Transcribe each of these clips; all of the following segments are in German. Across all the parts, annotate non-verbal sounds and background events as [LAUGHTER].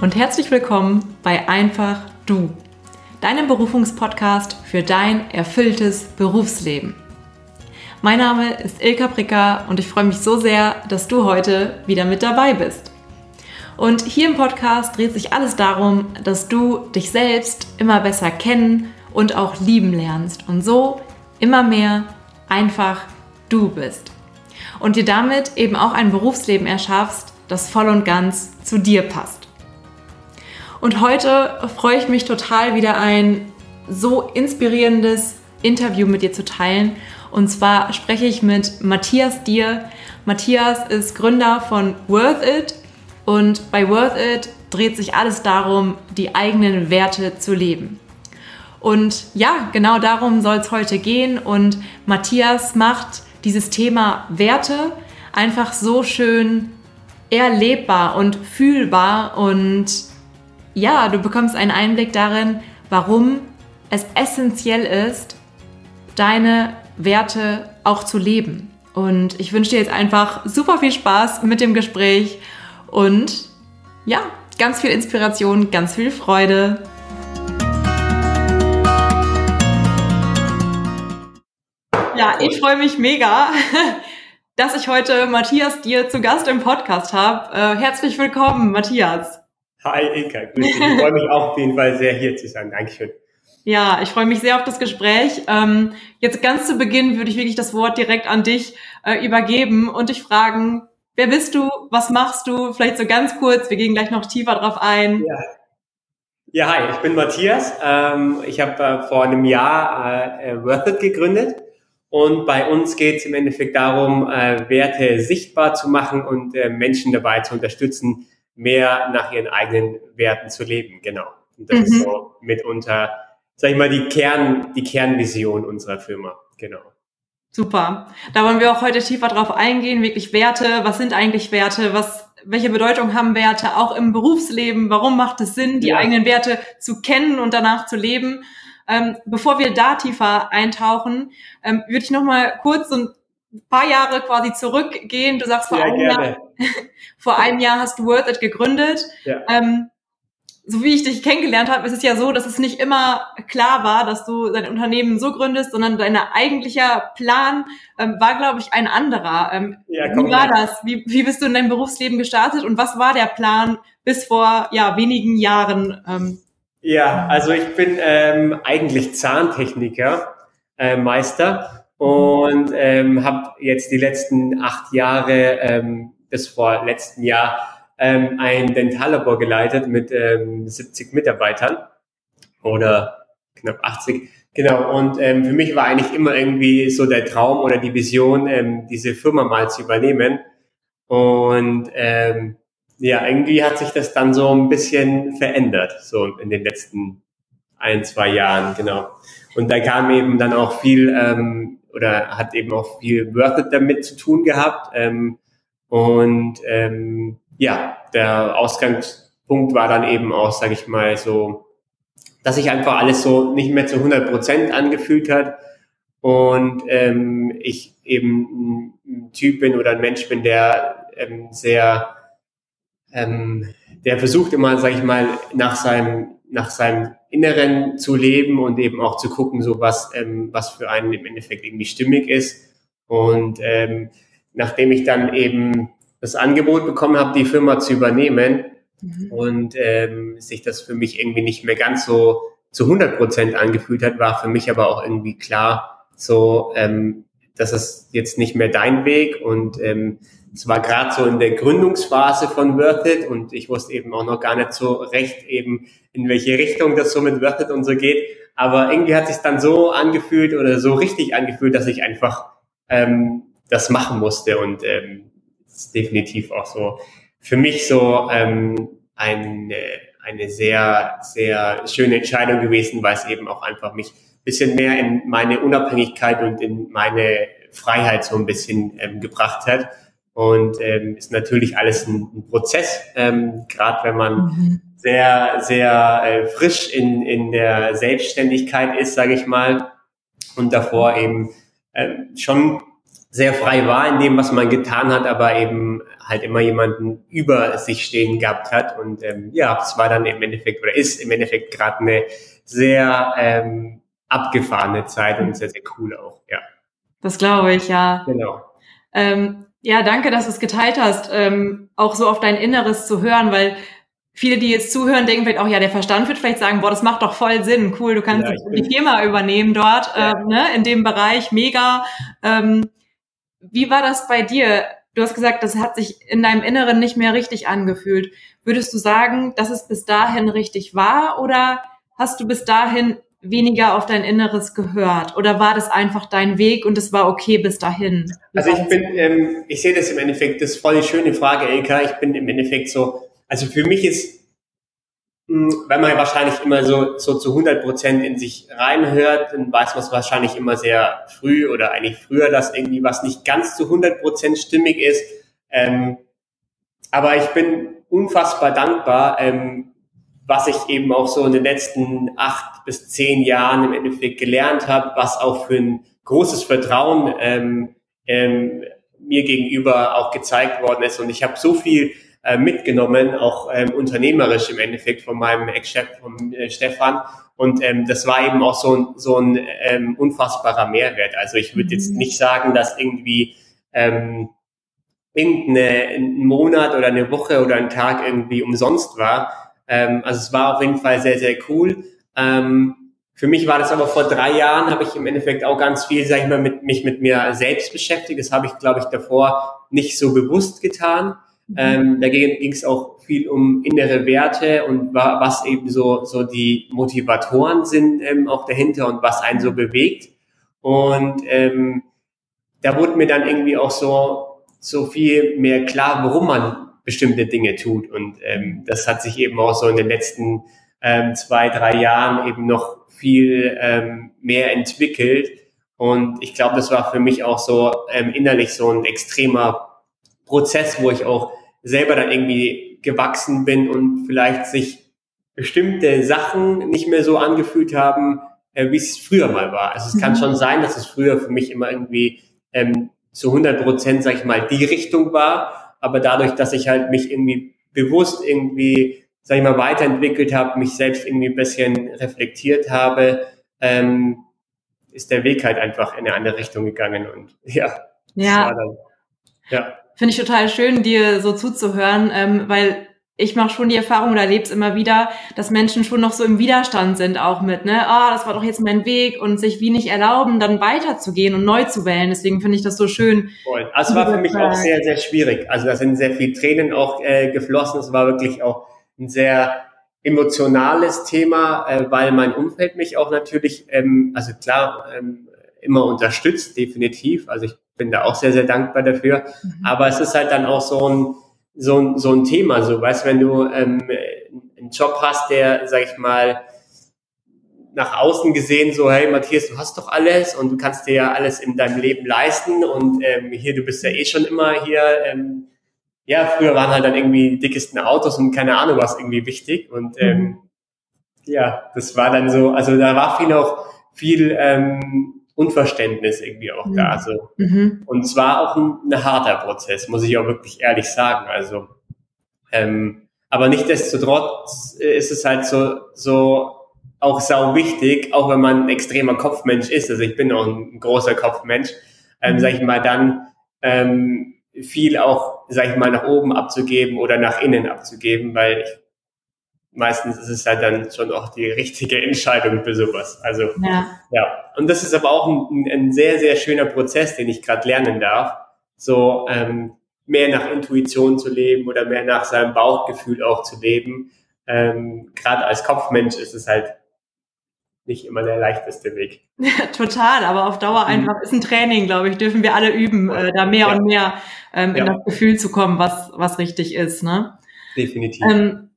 und herzlich willkommen bei Einfach Du, deinem Berufungspodcast für dein erfülltes Berufsleben. Mein Name ist Ilka Pricker und ich freue mich so sehr, dass du heute wieder mit dabei bist. Und hier im Podcast dreht sich alles darum, dass du dich selbst immer besser kennen und auch lieben lernst und so immer mehr einfach du bist. Und dir damit eben auch ein Berufsleben erschaffst, das voll und ganz zu dir passt. Und heute freue ich mich total, wieder ein so inspirierendes Interview mit dir zu teilen. Und zwar spreche ich mit Matthias Dier. Matthias ist Gründer von Worth It. Und bei Worth It dreht sich alles darum, die eigenen Werte zu leben. Und ja, genau darum soll es heute gehen. Und Matthias macht dieses Thema Werte einfach so schön erlebbar und fühlbar und ja, du bekommst einen Einblick darin, warum es essentiell ist, deine Werte auch zu leben. Und ich wünsche dir jetzt einfach super viel Spaß mit dem Gespräch und ja, ganz viel Inspiration, ganz viel Freude. Ja, ich freue mich mega, [LAUGHS] dass ich heute Matthias dir zu Gast im Podcast habe. Äh, herzlich willkommen, Matthias. Hi Inka, grüß dich. Ich freue mich auch auf jeden Fall sehr hier zu sein. Dankeschön. Ja, ich freue mich sehr auf das Gespräch. Ähm, jetzt ganz zu Beginn würde ich wirklich das Wort direkt an dich äh, übergeben und dich fragen, wer bist du, was machst du? Vielleicht so ganz kurz, wir gehen gleich noch tiefer drauf ein. Ja, ja hi, ich bin Matthias. Ähm, ich habe äh, vor einem Jahr äh, Worth It gegründet und bei uns geht es im Endeffekt darum, äh, Werte sichtbar zu machen und äh, Menschen dabei zu unterstützen, mehr nach ihren eigenen Werten zu leben. Genau. Und das mhm. ist so mitunter, sag ich mal, die Kern, die Kernvision unserer Firma. Genau. Super. Da wollen wir auch heute tiefer drauf eingehen. Wirklich Werte. Was sind eigentlich Werte? Was, welche Bedeutung haben Werte auch im Berufsleben? Warum macht es Sinn, die ja. eigenen Werte zu kennen und danach zu leben? Ähm, bevor wir da tiefer eintauchen, ähm, würde ich noch mal kurz so ein paar Jahre quasi zurückgehen. Du sagst, vor, ja, einem, Jahr, [LAUGHS] vor einem Jahr hast du Worth It gegründet. Ja. Ähm, so wie ich dich kennengelernt habe, ist es ja so, dass es nicht immer klar war, dass du dein Unternehmen so gründest, sondern dein eigentlicher Plan ähm, war, glaube ich, ein anderer. Ähm, ja, wie war das? Wie, wie bist du in deinem Berufsleben gestartet und was war der Plan bis vor ja, wenigen Jahren? Ähm? Ja, also ich bin ähm, eigentlich Zahntechniker, äh, Meister und ähm, habe jetzt die letzten acht Jahre ähm, bis vor letzten Jahr ähm, ein Dentallabor geleitet mit ähm, 70 Mitarbeitern oder knapp 80. Genau, und ähm, für mich war eigentlich immer irgendwie so der Traum oder die Vision, ähm, diese Firma mal zu übernehmen. Und ähm, ja, irgendwie hat sich das dann so ein bisschen verändert, so in den letzten ein, zwei Jahren, genau. Und da kam eben dann auch viel ähm, oder hat eben auch viel Worth It damit zu tun gehabt. Ähm, und ähm, ja, der Ausgangspunkt war dann eben auch, sage ich mal, so, dass sich einfach alles so nicht mehr zu 100 Prozent angefühlt hat und ähm, ich eben ein Typ bin oder ein Mensch bin, der ähm, sehr, ähm, der versucht immer, sage ich mal, nach seinem nach seinem Inneren zu leben und eben auch zu gucken, so was, ähm, was für einen im Endeffekt irgendwie stimmig ist. Und ähm, nachdem ich dann eben das Angebot bekommen habe, die Firma zu übernehmen mhm. und ähm, sich das für mich irgendwie nicht mehr ganz so zu 100 Prozent angefühlt hat, war für mich aber auch irgendwie klar, so, ähm, das ist jetzt nicht mehr dein Weg und ähm, es war gerade so in der Gründungsphase von Worth It und ich wusste eben auch noch gar nicht so recht eben, in welche Richtung das so mit Worth It und so geht. Aber irgendwie hat sich dann so angefühlt oder so richtig angefühlt, dass ich einfach ähm, das machen musste und ähm, ist definitiv auch so für mich so ähm, eine, eine sehr, sehr schöne Entscheidung gewesen, weil es eben auch einfach mich bisschen mehr in meine Unabhängigkeit und in meine Freiheit so ein bisschen ähm, gebracht hat. Und ähm, ist natürlich alles ein, ein Prozess, ähm, gerade wenn man mhm. sehr, sehr äh, frisch in, in der Selbstständigkeit ist, sage ich mal, und davor eben äh, schon sehr frei war in dem, was man getan hat, aber eben halt immer jemanden über sich stehen gehabt hat. Und ähm, ja, es war dann im Endeffekt oder ist im Endeffekt gerade eine sehr ähm, abgefahrene Zeit und sehr, sehr cool auch, ja. Das glaube ich, ja. Genau. Ähm, ja, danke, dass du es geteilt hast, ähm, auch so auf dein Inneres zu hören, weil viele, die jetzt zuhören, denken vielleicht auch, ja, der Verstand wird vielleicht sagen, boah, das macht doch voll Sinn, cool, du kannst ja, die Firma übernehmen dort, ja. ähm, ne, in dem Bereich, mega. Ähm, wie war das bei dir? Du hast gesagt, das hat sich in deinem Inneren nicht mehr richtig angefühlt. Würdest du sagen, dass es bis dahin richtig war oder hast du bis dahin weniger auf dein Inneres gehört? Oder war das einfach dein Weg und es war okay bis dahin? Wie also ich bin, ähm, ich sehe das im Endeffekt, das ist voll die schöne Frage, Elka. Ich bin im Endeffekt so, also für mich ist, wenn man wahrscheinlich immer so, so zu 100 Prozent in sich reinhört, dann weiß man es wahrscheinlich immer sehr früh oder eigentlich früher, dass irgendwie was nicht ganz zu 100 Prozent stimmig ist. Ähm, aber ich bin unfassbar dankbar, ähm, was ich eben auch so in den letzten acht bis zehn Jahren im Endeffekt gelernt habe, was auch für ein großes Vertrauen ähm, ähm, mir gegenüber auch gezeigt worden ist. Und ich habe so viel äh, mitgenommen, auch ähm, unternehmerisch im Endeffekt von meinem Ex-Chef, von äh, Stefan. Und ähm, das war eben auch so ein, so ein ähm, unfassbarer Mehrwert. Also ich würde jetzt mhm. nicht sagen, dass irgendwie ähm, irgendein Monat oder eine Woche oder ein Tag irgendwie umsonst war, ähm, also es war auf jeden Fall sehr, sehr cool. Ähm, für mich war das aber vor drei Jahren, habe ich im Endeffekt auch ganz viel, sag ich mal, mit, mich mit mir selbst beschäftigt. Das habe ich, glaube ich, davor nicht so bewusst getan. Mhm. Ähm, da ging es auch viel um innere Werte und wa was eben so, so die Motivatoren sind ähm, auch dahinter und was einen so bewegt. Und ähm, da wurde mir dann irgendwie auch so, so viel mehr klar, warum man bestimmte Dinge tut. Und ähm, das hat sich eben auch so in den letzten ähm, zwei, drei Jahren eben noch viel ähm, mehr entwickelt. Und ich glaube, das war für mich auch so ähm, innerlich so ein extremer Prozess, wo ich auch selber dann irgendwie gewachsen bin und vielleicht sich bestimmte Sachen nicht mehr so angefühlt haben, äh, wie es früher mal war. Also es kann mhm. schon sein, dass es früher für mich immer irgendwie ähm, zu 100 Prozent, sag ich mal, die Richtung war aber dadurch, dass ich halt mich irgendwie bewusst irgendwie, sag ich mal, weiterentwickelt habe, mich selbst irgendwie ein bisschen reflektiert habe, ähm, ist der Weg halt einfach in eine andere Richtung gegangen und [LAUGHS] ja. Ja. Dann, ja. Finde ich total schön, dir so zuzuhören, ähm, weil ich mache schon die Erfahrung oder erlebe es immer wieder, dass Menschen schon noch so im Widerstand sind auch mit, ne, ah, das war doch jetzt mein Weg und sich wie nicht erlauben, dann weiterzugehen und neu zu wählen. Deswegen finde ich das so schön. Voll. Also es war für mich auch sehr, sehr schwierig. Also da sind sehr viel Tränen auch äh, geflossen. Es war wirklich auch ein sehr emotionales Thema, äh, weil mein Umfeld mich auch natürlich, ähm, also klar, ähm, immer unterstützt, definitiv. Also ich bin da auch sehr, sehr dankbar dafür. Mhm. Aber es ist halt dann auch so ein so, ein so ein Thema. So, weißt, wenn du ähm, einen Job hast, der, sag ich mal, nach außen gesehen so, hey Matthias, du hast doch alles und du kannst dir ja alles in deinem Leben leisten und ähm, hier, du bist ja eh schon immer hier, ähm, ja, früher waren halt dann irgendwie die dickesten Autos und keine Ahnung was irgendwie wichtig und ähm, mhm. ja, das war dann so, also da war viel auch viel ähm, Unverständnis irgendwie auch da. Also, mhm. Und zwar auch ein, ein, harter Prozess, muss ich auch wirklich ehrlich sagen. Also, ähm, aber nichtdestotrotz ist es halt so, so auch sau wichtig, auch wenn man ein extremer Kopfmensch ist. Also ich bin auch ein großer Kopfmensch, ähm, mhm. sag ich mal, dann ähm, viel auch, sag ich mal, nach oben abzugeben oder nach innen abzugeben, weil ich meistens ist es halt dann schon auch die richtige [LAUGHS] Entscheidung für sowas. Also ja, ja. und das ist aber auch ein, ein sehr, sehr schöner Prozess, den ich gerade lernen darf, so ähm, mehr nach Intuition zu leben oder mehr nach seinem Bauchgefühl auch zu leben. Ähm, gerade als Kopfmensch ist es halt nicht immer der leichteste Weg. [LAUGHS] Total, aber auf Dauer mhm. einfach ist ein Training, glaube ich, dürfen wir alle üben, äh, da mehr ja. und mehr ähm, in ja. das Gefühl zu kommen, was, was richtig ist. Ne? Definitiv. Ähm,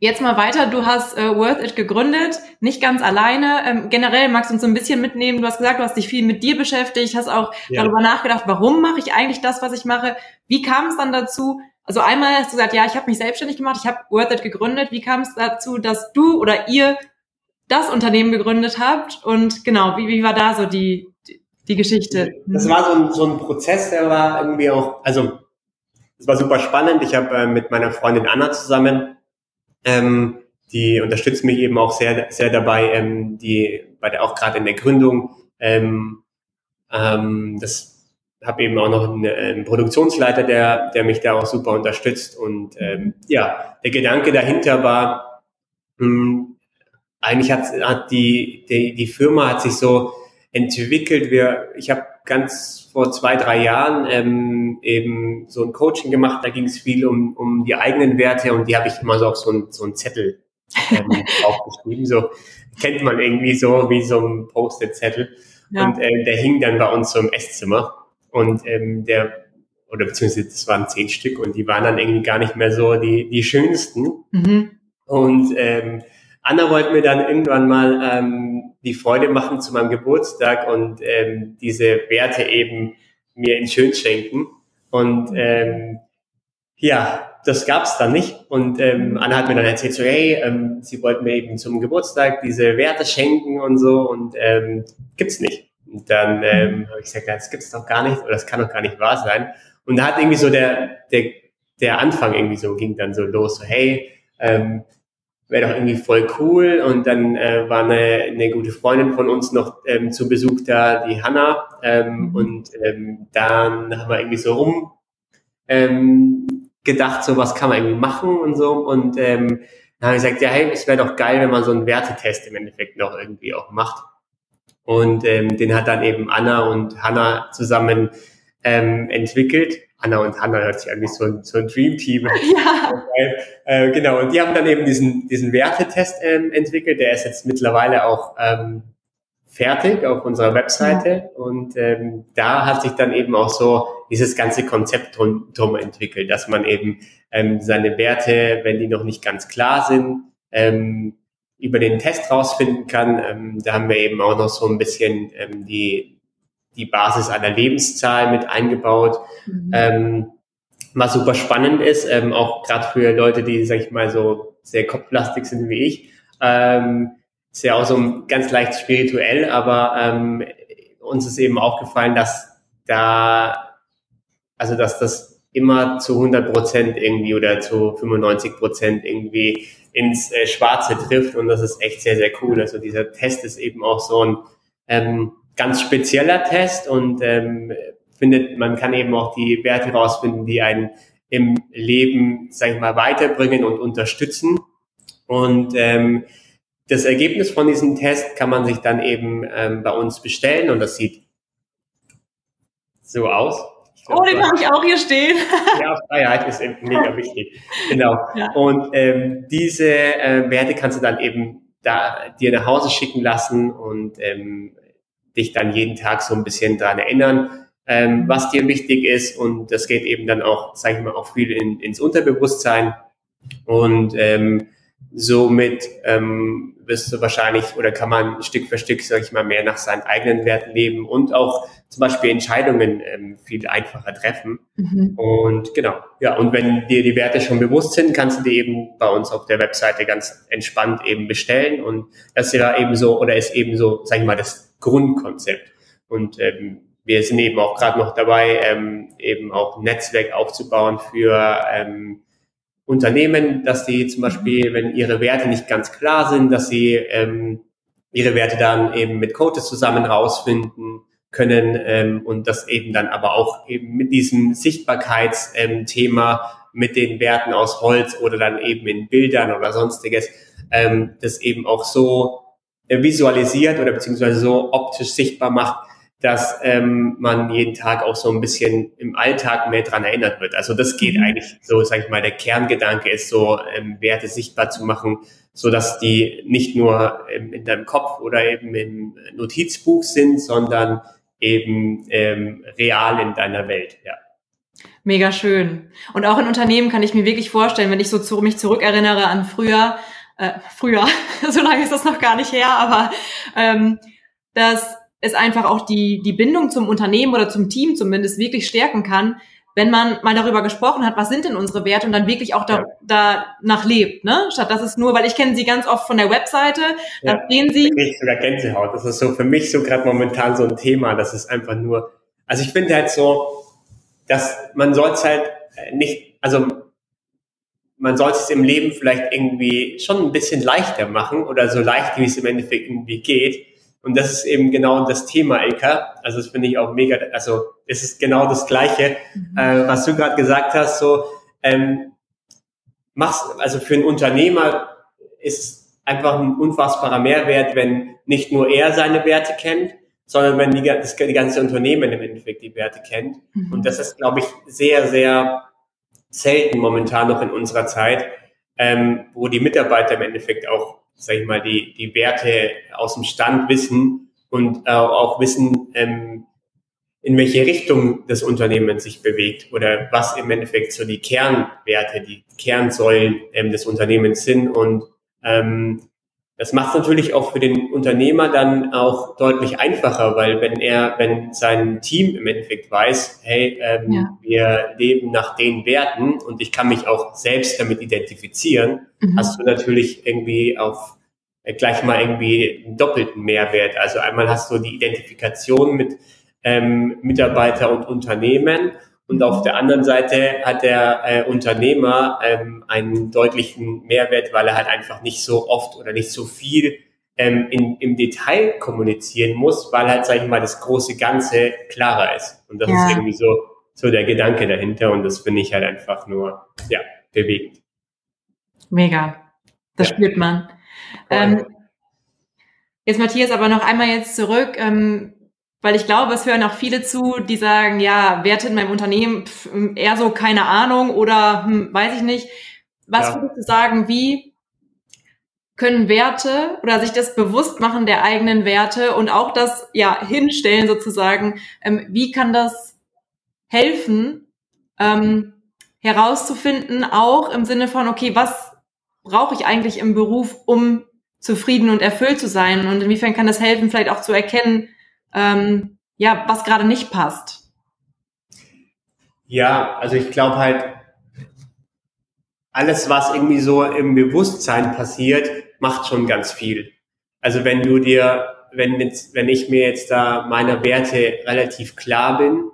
Jetzt mal weiter, du hast äh, Worth It gegründet, nicht ganz alleine. Ähm, generell magst du uns so ein bisschen mitnehmen. Du hast gesagt, du hast dich viel mit dir beschäftigt, hast auch ja. darüber nachgedacht, warum mache ich eigentlich das, was ich mache? Wie kam es dann dazu? Also einmal hast du gesagt, ja, ich habe mich selbstständig gemacht, ich habe Worth It gegründet. Wie kam es dazu, dass du oder ihr das Unternehmen gegründet habt? Und genau, wie, wie war da so die, die Geschichte. Das war so ein, so ein Prozess, der war irgendwie auch, also es war super spannend. Ich habe äh, mit meiner Freundin Anna zusammen, ähm, die unterstützt mich eben auch sehr, sehr dabei, ähm, die bei der auch gerade in der Gründung. Ähm, ähm, das habe eben auch noch einen, einen, Produktionsleiter, der, der mich da auch super unterstützt. Und ähm, ja, der Gedanke dahinter war, mh, hm, eigentlich hat, hat die, die, die Firma hat sich so entwickelt. Wir, ich habe ganz vor zwei, drei Jahren ähm, eben so ein Coaching gemacht. Da ging es viel um, um die eigenen Werte und die habe ich immer so auf so ein, so Zettel ähm, [LAUGHS] aufgeschrieben. So kennt man irgendwie so wie so ein Post-it-Zettel. Ja. Und ähm, der hing dann bei uns so im Esszimmer. Und ähm, der, oder beziehungsweise das waren zehn Stück und die waren dann irgendwie gar nicht mehr so die, die schönsten. Mhm. Und ähm, Anna wollte mir dann irgendwann mal ähm, die Freude machen zu meinem Geburtstag und ähm, diese Werte eben mir in schön schenken. Und ähm, ja, das gab's dann nicht. Und ähm, Anna hat mir dann erzählt, so hey, ähm, sie wollten mir eben zum Geburtstag diese Werte schenken und so und ähm, gibt's nicht. Und dann ähm, habe ich gesagt, das gibt's doch gar nicht oder das kann doch gar nicht wahr sein. Und da hat irgendwie so der der der Anfang irgendwie so ging dann so los, so hey, ähm, wäre doch irgendwie voll cool. Und dann äh, war eine, eine gute Freundin von uns noch ähm, zu Besuch da, die Hanna. Ähm, mhm. und ähm, dann haben wir irgendwie so rum ähm, gedacht, so was kann man irgendwie machen und so. Und ähm, dann habe ich gesagt, ja, hey, es wäre doch geil, wenn man so einen Wertetest im Endeffekt noch irgendwie auch macht. Und ähm, den hat dann eben Anna und Hanna zusammen ähm, entwickelt. Anna und Hanna hört sich wie so ein, so ein Dream Team. [LAUGHS] Ja. Äh, genau, und die haben dann eben diesen, diesen Wertetest ähm, entwickelt. Der ist jetzt mittlerweile auch ähm, fertig auf unserer Webseite. Mhm. Und ähm, da hat sich dann eben auch so dieses ganze Konzept drum, drum entwickelt, dass man eben ähm, seine Werte, wenn die noch nicht ganz klar sind, ähm, über den Test rausfinden kann. Ähm, da haben wir eben auch noch so ein bisschen ähm, die die Basis einer Lebenszahl mit eingebaut. Mhm. Ähm, was super spannend ist, ähm, auch gerade für Leute, die, sag ich mal, so sehr kopflastig sind wie ich. Ähm, ist ja auch so ganz leicht spirituell, aber ähm, uns ist eben aufgefallen, dass da, also dass das immer zu 100 Prozent irgendwie oder zu 95 Prozent irgendwie ins äh, Schwarze trifft und das ist echt sehr, sehr cool. Also dieser Test ist eben auch so ein, ähm, ganz spezieller Test und ähm, findet, man kann eben auch die Werte rausfinden, die einen im Leben, sag ich mal, weiterbringen und unterstützen. Und ähm, das Ergebnis von diesem Test kann man sich dann eben ähm, bei uns bestellen und das sieht so aus. Glaub, oh, den habe ich auch hier stehen. [LAUGHS] ja, Freiheit ist mega [LAUGHS] wichtig. Genau. Ja. Und ähm, diese äh, Werte kannst du dann eben da dir nach Hause schicken lassen und ähm, dich dann jeden Tag so ein bisschen daran erinnern, ähm, was dir wichtig ist. Und das geht eben dann auch, sage ich mal, auch viel in, ins Unterbewusstsein. Und ähm, somit ähm, wirst du wahrscheinlich oder kann man Stück für Stück, sage ich mal, mehr nach seinen eigenen Werten leben und auch zum Beispiel Entscheidungen ähm, viel einfacher treffen. Mhm. Und genau, ja, und wenn dir die Werte schon bewusst sind, kannst du die eben bei uns auf der Webseite ganz entspannt eben bestellen. Und das ist ja eben so, oder ist eben so, sag ich mal, das Grundkonzept. Und ähm, wir sind eben auch gerade noch dabei, ähm, eben auch ein Netzwerk aufzubauen für ähm, Unternehmen, dass die zum Beispiel, wenn ihre Werte nicht ganz klar sind, dass sie ähm, ihre Werte dann eben mit Coaches zusammen rausfinden können ähm, und das eben dann aber auch eben mit diesem Sichtbarkeitsthema ähm, mit den Werten aus Holz oder dann eben in Bildern oder sonstiges, ähm, das eben auch so äh, visualisiert oder beziehungsweise so optisch sichtbar macht, dass ähm, man jeden Tag auch so ein bisschen im Alltag mehr dran erinnert wird. Also das geht mhm. eigentlich so, sag ich mal, der Kerngedanke ist so, ähm, Werte sichtbar zu machen, so dass die nicht nur ähm, in deinem Kopf oder eben im Notizbuch sind, sondern eben ähm, real in deiner Welt, ja. Mega schön. Und auch in Unternehmen kann ich mir wirklich vorstellen, wenn ich so zu, mich zurückerinnere an früher, äh, früher, [LAUGHS] so lange ist das noch gar nicht her, aber ähm, dass es einfach auch die, die Bindung zum Unternehmen oder zum Team zumindest wirklich stärken kann, wenn man mal darüber gesprochen hat, was sind denn unsere Werte und dann wirklich auch da, ja. danach lebt, ne? Statt dass es nur, weil ich kenne sie ganz oft von der Webseite, ja. da sehen sie. Ich sogar Gänsehaut. Das ist so für mich so gerade momentan so ein Thema. Das ist einfach nur, also ich finde halt so, dass man soll es halt nicht, also man sollte es im Leben vielleicht irgendwie schon ein bisschen leichter machen oder so leicht, wie es im Endeffekt irgendwie geht. Und das ist eben genau das Thema, Ilka. Also das finde ich auch mega, also es ist genau das Gleiche, mhm. äh, was du gerade gesagt hast, so ähm, machst, also für einen Unternehmer ist einfach ein unfassbarer Mehrwert, wenn nicht nur er seine Werte kennt, sondern wenn die, das, die ganze Unternehmen im Endeffekt die Werte kennt. Mhm. Und das ist, glaube ich, sehr, sehr selten momentan noch in unserer Zeit, ähm, wo die Mitarbeiter im Endeffekt auch, sag ich mal, die, die Werte aus dem Stand wissen und äh, auch wissen, ähm, in welche Richtung das Unternehmen sich bewegt oder was im Endeffekt so die Kernwerte, die Kernsäulen ähm, des Unternehmens sind und ähm, das macht es natürlich auch für den Unternehmer dann auch deutlich einfacher, weil wenn er, wenn sein Team im Endeffekt weiß, hey, ähm, ja. wir leben nach den Werten und ich kann mich auch selbst damit identifizieren, mhm. hast du natürlich irgendwie auf äh, gleich mal irgendwie einen doppelten Mehrwert. Also einmal hast du die Identifikation mit ähm, Mitarbeiter und Unternehmen und auf der anderen Seite hat der äh, Unternehmer ähm, einen deutlichen Mehrwert, weil er halt einfach nicht so oft oder nicht so viel ähm, in, im Detail kommunizieren muss, weil halt, sag ich mal, das große Ganze klarer ist. Und das ja. ist irgendwie so, so der Gedanke dahinter und das finde ich halt einfach nur, ja, bewegend. Mega. Das ja. spürt man. Ähm, jetzt Matthias, aber noch einmal jetzt zurück. Ähm, weil ich glaube, es hören auch viele zu, die sagen, ja, Werte in meinem Unternehmen, pf, eher so keine Ahnung oder hm, weiß ich nicht. Was ja. würdest du sagen, wie können Werte oder sich das bewusst machen der eigenen Werte und auch das ja hinstellen sozusagen, ähm, wie kann das helfen, ähm, herauszufinden, auch im Sinne von, okay, was brauche ich eigentlich im Beruf, um zufrieden und erfüllt zu sein und inwiefern kann das helfen, vielleicht auch zu erkennen, ähm, ja, was gerade nicht passt? Ja, also ich glaube halt, alles, was irgendwie so im Bewusstsein passiert, macht schon ganz viel. Also wenn du dir, wenn jetzt, wenn ich mir jetzt da meiner Werte relativ klar bin,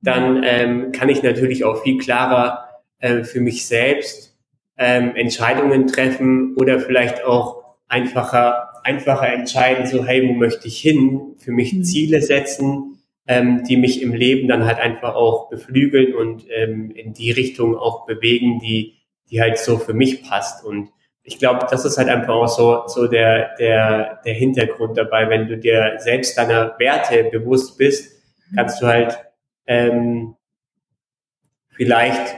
dann ähm, kann ich natürlich auch viel klarer äh, für mich selbst ähm, Entscheidungen treffen oder vielleicht auch einfacher einfacher entscheiden, so hey, wo möchte ich hin, für mich mhm. Ziele setzen, ähm, die mich im Leben dann halt einfach auch beflügeln und ähm, in die Richtung auch bewegen, die, die halt so für mich passt. Und ich glaube, das ist halt einfach auch so, so der, der, der Hintergrund dabei. Wenn du dir selbst deiner Werte bewusst bist, mhm. kannst du halt ähm, vielleicht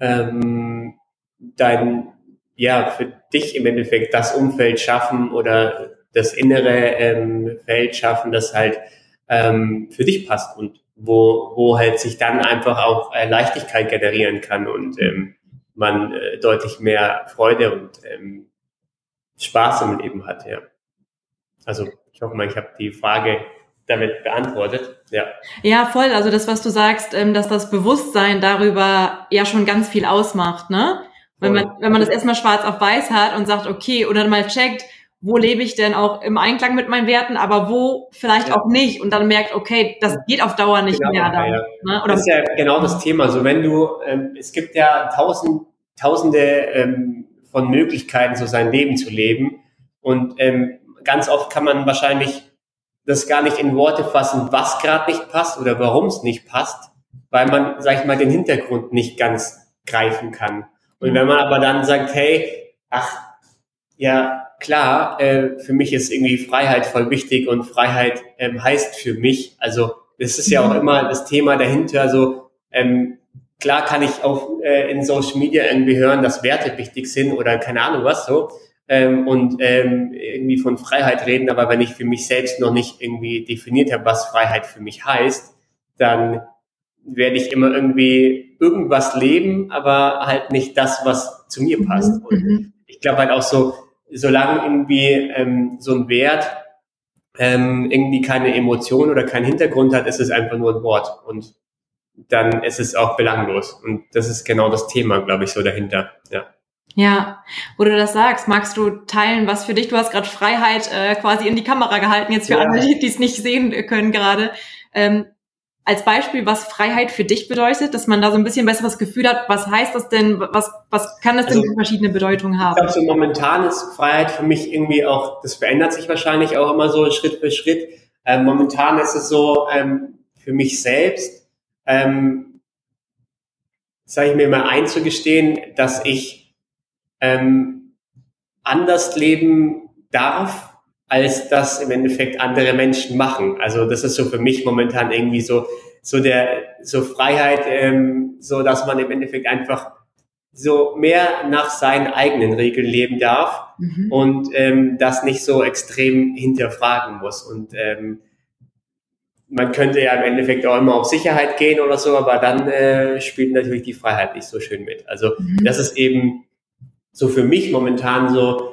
ähm, dein, ja, für dich im Endeffekt das Umfeld schaffen oder das innere ähm, Feld schaffen, das halt ähm, für dich passt und wo, wo halt sich dann einfach auch äh, Leichtigkeit generieren kann und ähm, man äh, deutlich mehr Freude und ähm, Spaß im Leben hat, ja. Also ich hoffe mal, ich habe die Frage damit beantwortet. Ja. ja, voll. Also das, was du sagst, ähm, dass das Bewusstsein darüber ja schon ganz viel ausmacht, ne? Wenn man, wenn man das erstmal schwarz auf weiß hat und sagt, okay, oder mal checkt, wo lebe ich denn auch im Einklang mit meinen Werten, aber wo vielleicht ja. auch nicht und dann merkt, okay, das geht auf Dauer nicht genau, mehr. Dann, ja. ne? Oder das ist ja genau das Thema. So wenn du, ähm, es gibt ja tausend, tausende ähm, von Möglichkeiten, so sein Leben zu leben und ähm, ganz oft kann man wahrscheinlich das gar nicht in Worte fassen, was gerade nicht passt oder warum es nicht passt, weil man, sag ich mal, den Hintergrund nicht ganz greifen kann. Und wenn man aber dann sagt, hey, ach, ja, klar, äh, für mich ist irgendwie Freiheit voll wichtig und Freiheit ähm, heißt für mich, also das ist ja auch mhm. immer das Thema dahinter, also ähm, klar kann ich auch äh, in Social Media irgendwie hören, dass Werte wichtig sind oder keine Ahnung was so ähm, und ähm, irgendwie von Freiheit reden, aber wenn ich für mich selbst noch nicht irgendwie definiert habe, was Freiheit für mich heißt, dann werde ich immer irgendwie irgendwas leben, aber halt nicht das, was zu mir passt. Mhm. Und mhm. ich glaube halt auch so, solange irgendwie ähm, so ein Wert ähm, irgendwie keine Emotion oder keinen Hintergrund hat, ist es einfach nur ein Wort. Und dann ist es auch belanglos. Und das ist genau das Thema, glaube ich, so dahinter. Ja. Ja, wo du das sagst, magst du teilen, was für dich, du hast gerade Freiheit äh, quasi in die Kamera gehalten, jetzt für ja. alle, die es nicht sehen können gerade. Ähm, als Beispiel, was Freiheit für dich bedeutet, dass man da so ein bisschen besseres Gefühl hat, was heißt das denn, was, was kann das also, denn für verschiedene Bedeutungen haben? Ich glaube, so momentan ist Freiheit für mich irgendwie auch, das verändert sich wahrscheinlich auch immer so Schritt für Schritt. Ähm, momentan ist es so, ähm, für mich selbst, ähm, sage ich mir mal einzugestehen, dass ich ähm, anders leben darf, als das im Endeffekt andere Menschen machen. Also das ist so für mich momentan irgendwie so so der so Freiheit, ähm, so dass man im Endeffekt einfach so mehr nach seinen eigenen Regeln leben darf mhm. und ähm, das nicht so extrem hinterfragen muss. Und ähm, man könnte ja im Endeffekt auch immer auf Sicherheit gehen oder so, aber dann äh, spielt natürlich die Freiheit nicht so schön mit. Also mhm. das ist eben so für mich momentan so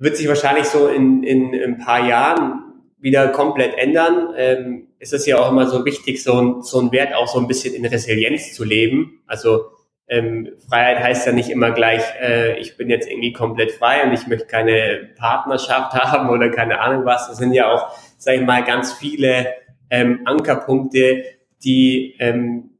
wird sich wahrscheinlich so in, in, in ein paar Jahren wieder komplett ändern. Ähm, es ist ja auch immer so wichtig, so ein, so ein Wert auch so ein bisschen in Resilienz zu leben. Also ähm, Freiheit heißt ja nicht immer gleich, äh, ich bin jetzt irgendwie komplett frei und ich möchte keine Partnerschaft [LAUGHS] haben oder keine Ahnung was. Das sind ja auch, sag ich mal, ganz viele ähm, Ankerpunkte, die ähm,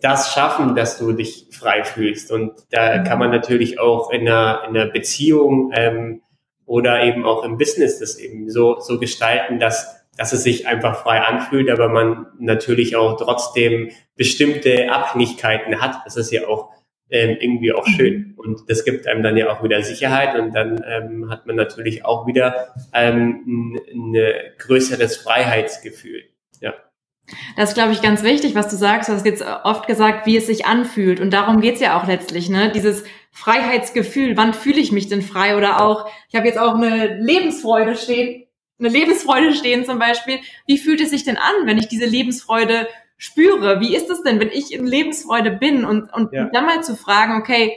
das schaffen, dass du dich frei fühlst. Und da kann man natürlich auch in einer, in einer Beziehung ähm, oder eben auch im Business das eben so, so gestalten, dass, dass es sich einfach frei anfühlt, aber man natürlich auch trotzdem bestimmte Abhängigkeiten hat. Das ist ja auch ähm, irgendwie auch schön. Und das gibt einem dann ja auch wieder Sicherheit und dann ähm, hat man natürlich auch wieder ähm, ein, ein größeres Freiheitsgefühl. Ja. Das ist, glaube ich, ganz wichtig, was du sagst. Du hast jetzt oft gesagt, wie es sich anfühlt. Und darum geht's ja auch letztlich, ne? Dieses Freiheitsgefühl. Wann fühle ich mich denn frei? Oder auch, ich habe jetzt auch eine Lebensfreude stehen, eine Lebensfreude stehen zum Beispiel. Wie fühlt es sich denn an, wenn ich diese Lebensfreude spüre? Wie ist es denn, wenn ich in Lebensfreude bin? Und, und ja. dann mal zu fragen, okay,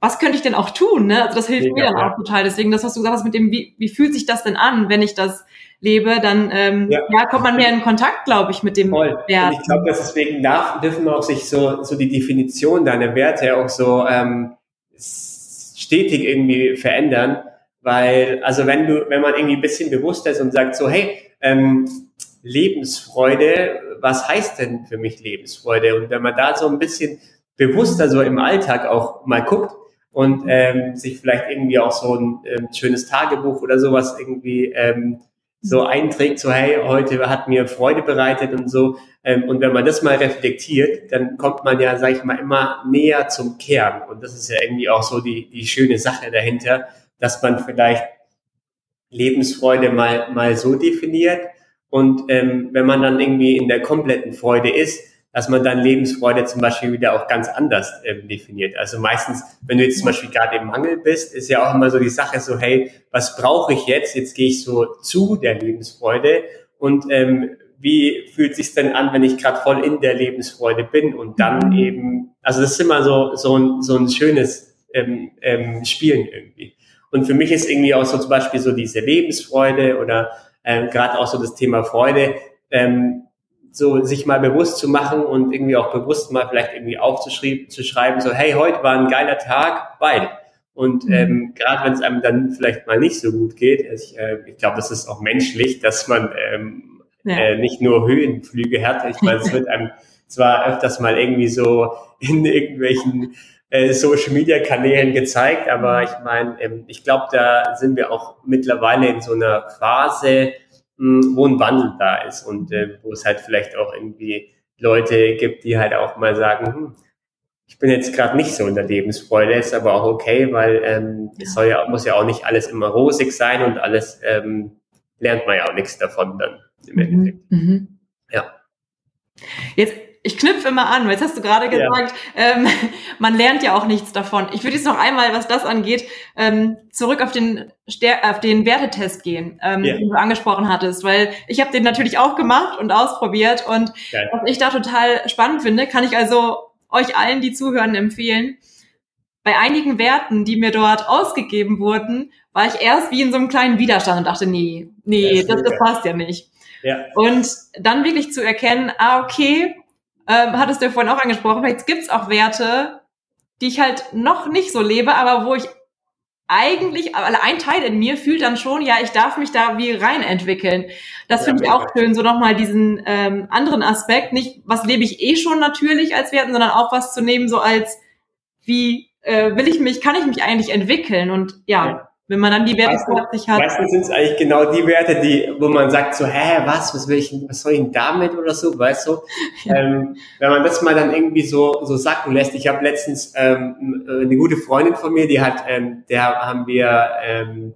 was könnte ich denn auch tun? Ne? Also das hilft ja, mir dann ja. auch total. Deswegen, das, was du gesagt hast mit dem, wie, wie fühlt sich das denn an, wenn ich das lebe, dann ähm, ja. ja kommt man mehr in Kontakt, glaube ich, mit dem Voll. Wert. Und ich glaube, dass deswegen darf, dürfen auch sich so, so die Definition deiner Werte auch so ähm, stetig irgendwie verändern. Weil, also wenn du, wenn man irgendwie ein bisschen bewusster ist und sagt so, hey, ähm, Lebensfreude, was heißt denn für mich Lebensfreude? Und wenn man da so ein bisschen bewusster so im Alltag auch mal guckt und ähm, sich vielleicht irgendwie auch so ein ähm, schönes Tagebuch oder sowas irgendwie ähm, so einträgt, so hey, heute hat mir Freude bereitet und so. Ähm, und wenn man das mal reflektiert, dann kommt man ja, sag ich mal, immer näher zum Kern. Und das ist ja irgendwie auch so die, die schöne Sache dahinter, dass man vielleicht Lebensfreude mal, mal so definiert. Und ähm, wenn man dann irgendwie in der kompletten Freude ist, dass man dann Lebensfreude zum Beispiel wieder auch ganz anders ähm, definiert. Also meistens, wenn du jetzt zum Beispiel gerade im Mangel bist, ist ja auch immer so die Sache so, hey, was brauche ich jetzt? Jetzt gehe ich so zu der Lebensfreude und ähm, wie fühlt sich denn an, wenn ich gerade voll in der Lebensfreude bin und dann mhm. eben, also das ist immer so so ein, so ein schönes ähm, ähm, Spielen irgendwie. Und für mich ist irgendwie auch so zum Beispiel so diese Lebensfreude oder ähm, gerade auch so das Thema Freude. Ähm, so sich mal bewusst zu machen und irgendwie auch bewusst mal vielleicht irgendwie aufzuschreiben, zu schreiben, so hey, heute war ein geiler Tag, weil. Und mhm. ähm, gerade wenn es einem dann vielleicht mal nicht so gut geht, ich, äh, ich glaube, das ist auch menschlich, dass man ähm, ja. äh, nicht nur Höhenflüge hat. Ich [LAUGHS] meine, es wird einem zwar öfters mal irgendwie so in irgendwelchen äh, Social Media Kanälen gezeigt, aber ich meine, ähm, ich glaube, da sind wir auch mittlerweile in so einer Phase, wo ein Wandel da ist und äh, wo es halt vielleicht auch irgendwie Leute gibt, die halt auch mal sagen, hm, ich bin jetzt gerade nicht so in der Lebensfreude, ist aber auch okay, weil ähm, es soll ja, muss ja auch nicht alles immer rosig sein und alles ähm, lernt man ja auch nichts davon dann im mhm. Endeffekt. Mhm. Ja. Jetzt ich knüpfe immer an, weil jetzt hast du gerade gesagt, ja. ähm, [LAUGHS] man lernt ja auch nichts davon. Ich würde jetzt noch einmal, was das angeht, ähm, zurück auf den, auf den Wertetest gehen, ähm, ja. den du angesprochen hattest, weil ich habe den natürlich auch gemacht und ausprobiert und Geil. was ich da total spannend finde, kann ich also euch allen, die zuhören, empfehlen. Bei einigen Werten, die mir dort ausgegeben wurden, war ich erst wie in so einem kleinen Widerstand und dachte, nee, nee, das, das passt ja nicht. Ja. Und dann wirklich zu erkennen, ah, okay, ähm, hattest du ja vorhin auch angesprochen, vielleicht gibt's auch Werte, die ich halt noch nicht so lebe, aber wo ich eigentlich, aber ein Teil in mir fühlt dann schon, ja, ich darf mich da wie rein entwickeln. Das ja, finde ich auch schön, so nochmal diesen ähm, anderen Aspekt, nicht, was lebe ich eh schon natürlich als Werten, sondern auch was zu nehmen, so als, wie äh, will ich mich, kann ich mich eigentlich entwickeln? Und ja, ja. Wenn man dann die Werte plötzlich hat. Meistens sind es eigentlich genau die Werte, die, wo man sagt so, hä, was, was will ich, was soll ich denn damit oder so, weißt du? [LAUGHS] Ja. Ähm, wenn man das mal dann irgendwie so, so sacken lässt. Ich habe letztens ähm, eine gute Freundin von mir, die hat, ähm, der haben wir ähm,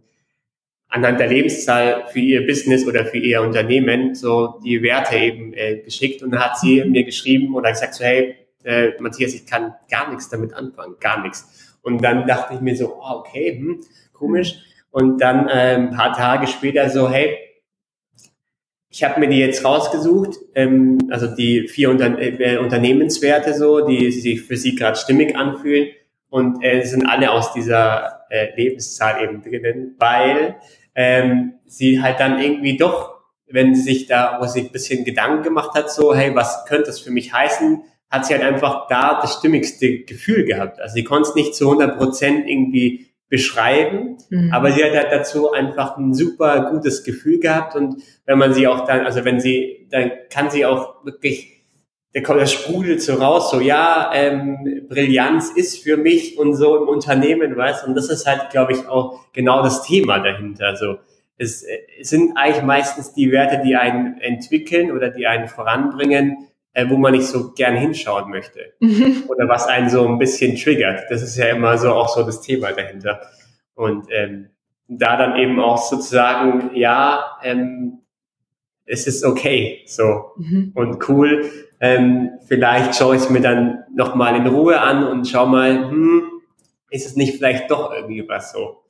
anhand der Lebenszahl für ihr Business oder für ihr Unternehmen so die Werte eben äh, geschickt und dann hat sie mhm. mir geschrieben oder gesagt so, hey, äh, Matthias, ich kann gar nichts damit anfangen, gar nichts. Und dann dachte ich mir so, oh, okay, hm, komisch. Und dann äh, ein paar Tage später so, hey, ich habe mir die jetzt rausgesucht, ähm, also die vier Unter äh, Unternehmenswerte so, die sich für sie gerade stimmig anfühlen und äh, sind alle aus dieser äh, Lebenszahl eben drinnen, weil ähm, sie halt dann irgendwie doch, wenn sie sich da, wo sie ein bisschen Gedanken gemacht hat, so, hey, was könnte das für mich heißen, hat sie halt einfach da das stimmigste Gefühl gehabt. Also sie konnte es nicht zu 100 Prozent irgendwie beschreiben, mhm. aber sie hat halt dazu einfach ein super gutes Gefühl gehabt und wenn man sie auch dann, also wenn sie, dann kann sie auch wirklich, der kommt, das sprudelt so raus, so ja, ähm, Brillanz ist für mich und so im Unternehmen, weißt und das ist halt, glaube ich, auch genau das Thema dahinter. So, es, es sind eigentlich meistens die Werte, die einen entwickeln oder die einen voranbringen, äh, wo man nicht so gern hinschauen möchte. Mhm. [LAUGHS] Oder was einen so ein bisschen triggert. Das ist ja immer so auch so das Thema dahinter. Und ähm, da dann eben auch sozusagen, ja, ähm, es ist okay, so mhm. und cool. Ähm, vielleicht schaue ich es mir dann nochmal in Ruhe an und schau mal, hm, ist es nicht vielleicht doch irgendwie was so.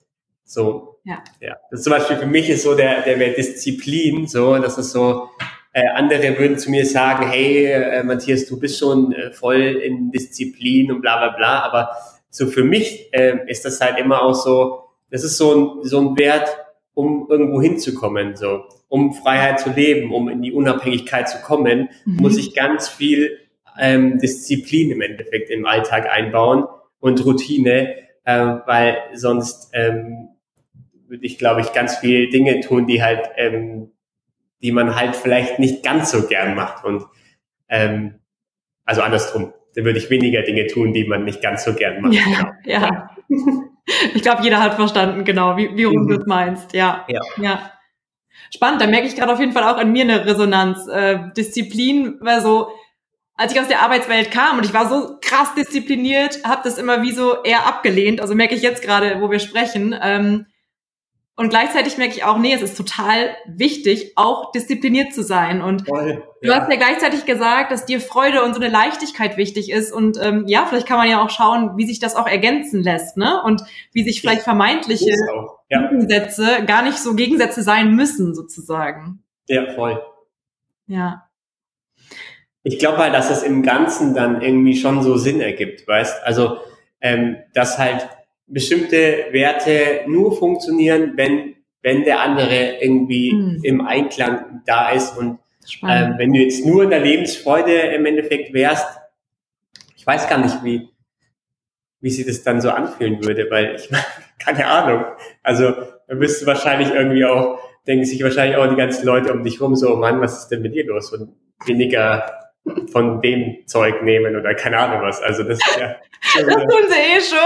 So, ja. ja. Das zum Beispiel für mich ist so der, der Disziplin, so, das ist so, äh, andere würden zu mir sagen, hey, äh, Matthias, du bist schon äh, voll in Disziplin und bla bla bla. Aber so für mich äh, ist das halt immer auch so, das ist so ein, so ein Wert, um irgendwo hinzukommen, so, um Freiheit zu leben, um in die Unabhängigkeit zu kommen, mhm. muss ich ganz viel ähm, Disziplin im Endeffekt im Alltag einbauen und Routine, äh, weil sonst ähm, würde ich, glaube ich, ganz viele Dinge tun, die halt ähm, die man halt vielleicht nicht ganz so gern macht. Und ähm, also andersrum, da würde ich weniger Dinge tun, die man nicht ganz so gern macht. Ja, ja. Ich glaube, jeder hat verstanden, genau, wie, wie mhm. du es meinst. Ja. ja. ja. Spannend, da merke ich gerade auf jeden Fall auch in mir eine Resonanz. Äh, Disziplin war so, als ich aus der Arbeitswelt kam und ich war so krass diszipliniert, habe das immer wie so eher abgelehnt. Also merke ich jetzt gerade, wo wir sprechen. Ähm, und gleichzeitig merke ich auch, nee, es ist total wichtig, auch diszipliniert zu sein. Und Voll, ja. du hast ja gleichzeitig gesagt, dass dir Freude und so eine Leichtigkeit wichtig ist. Und ähm, ja, vielleicht kann man ja auch schauen, wie sich das auch ergänzen lässt, ne? Und wie sich vielleicht vermeintliche ja. Gegensätze gar nicht so Gegensätze sein müssen, sozusagen. Ja, voll. Ja. Ich glaube halt, dass es im Ganzen dann irgendwie schon so Sinn ergibt, weißt? Also, ähm, dass halt bestimmte Werte nur funktionieren, wenn, wenn der andere irgendwie mhm. im Einklang da ist. Und ähm, wenn du jetzt nur in der Lebensfreude im Endeffekt wärst, ich weiß gar nicht, wie, wie sich das dann so anfühlen würde, weil ich [LAUGHS] keine Ahnung. Also da bist du wahrscheinlich irgendwie auch, denken sich wahrscheinlich auch die ganzen Leute um dich rum so, oh Mann, was ist denn mit dir los? Und weniger von dem Zeug nehmen oder keine Ahnung was. Also das ist ja. [LAUGHS] das tun sie eh schon.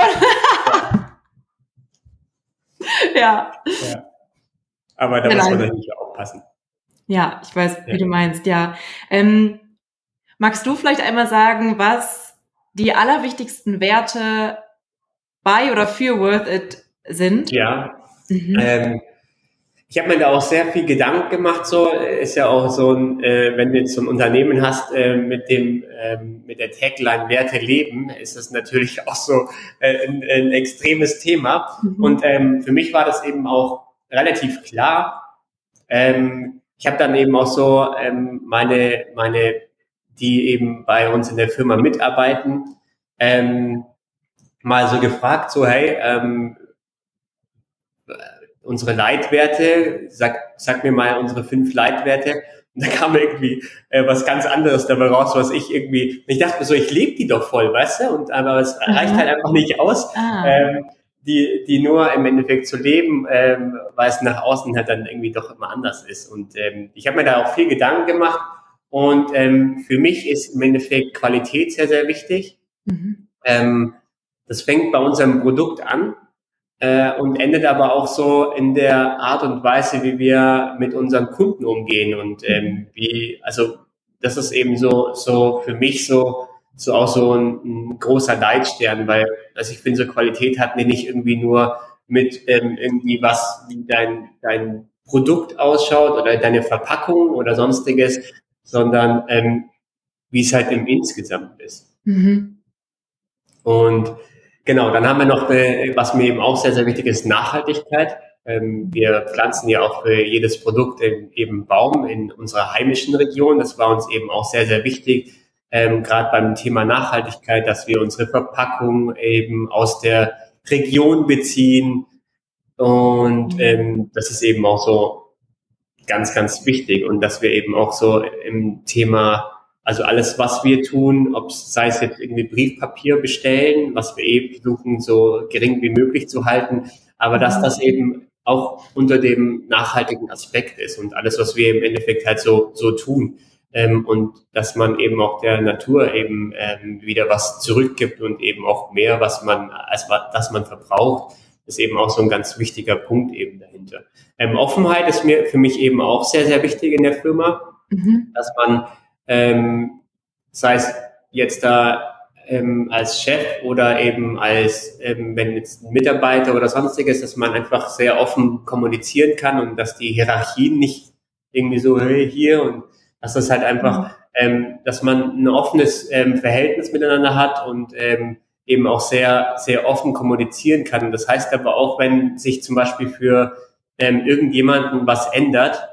[LAUGHS] ja. ja. Aber da muss man natürlich aufpassen. Ja, ich weiß, wie ja. du meinst, ja. Ähm, magst du vielleicht einmal sagen, was die allerwichtigsten Werte bei oder für Worth It sind? Ja. Mhm. Ähm, ich habe mir da auch sehr viel Gedanken gemacht. So ist ja auch so ein, äh, wenn du jetzt so ein Unternehmen hast äh, mit dem ähm, mit der Tagline Werte leben, ist das natürlich [LAUGHS] auch so äh, ein, ein extremes Thema. Mhm. Und ähm, für mich war das eben auch relativ klar. Ähm, ich habe dann eben auch so ähm, meine meine die eben bei uns in der Firma mitarbeiten, ähm, mal so gefragt, so hey, ähm, unsere Leitwerte, sag, sag mir mal unsere fünf Leitwerte. Und da kam irgendwie äh, was ganz anderes dabei raus, was ich irgendwie, ich dachte mir so, ich lebe die doch voll, weißt du? Und aber es reicht halt einfach nicht aus, ah. ähm, die, die nur im Endeffekt zu leben, ähm, weil es nach außen halt dann irgendwie doch immer anders ist. Und ähm, ich habe mir da auch viel Gedanken gemacht. Und ähm, für mich ist im Endeffekt Qualität sehr, sehr wichtig. Mhm. Ähm, das fängt bei unserem Produkt an äh, und endet aber auch so in der Art und Weise, wie wir mit unseren Kunden umgehen und ähm, wie, also das ist eben so, so für mich so, so auch so ein, ein großer Leitstern, weil, also ich finde, so Qualität hat nicht irgendwie nur mit ähm, irgendwie was, wie dein, dein Produkt ausschaut oder deine Verpackung oder sonstiges, sondern ähm, wie es halt im Insgesamt ist. Mhm. Und Genau, dann haben wir noch, eine, was mir eben auch sehr, sehr wichtig ist, Nachhaltigkeit. Ähm, wir pflanzen ja auch für jedes Produkt eben Baum in unserer heimischen Region. Das war uns eben auch sehr, sehr wichtig, ähm, gerade beim Thema Nachhaltigkeit, dass wir unsere Verpackung eben aus der Region beziehen. Und ähm, das ist eben auch so ganz, ganz wichtig. Und dass wir eben auch so im Thema also alles, was wir tun, ob es sei es jetzt irgendwie Briefpapier bestellen, was wir eben versuchen, so gering wie möglich zu halten, aber dass das eben auch unter dem nachhaltigen Aspekt ist und alles, was wir im Endeffekt halt so, so tun. Ähm, und dass man eben auch der Natur eben ähm, wieder was zurückgibt und eben auch mehr, was man, als was man verbraucht, ist eben auch so ein ganz wichtiger Punkt eben dahinter. Ähm, Offenheit ist mir für mich eben auch sehr, sehr wichtig in der Firma, mhm. dass man ähm, sei es jetzt da ähm, als Chef oder eben als, ähm, wenn jetzt ein Mitarbeiter oder sonstiges, dass man einfach sehr offen kommunizieren kann und dass die Hierarchien nicht irgendwie so, hey, hier und dass das halt einfach, mhm. ähm, dass man ein offenes ähm, Verhältnis miteinander hat und ähm, eben auch sehr, sehr offen kommunizieren kann. Das heißt aber auch, wenn sich zum Beispiel für ähm, irgendjemanden was ändert,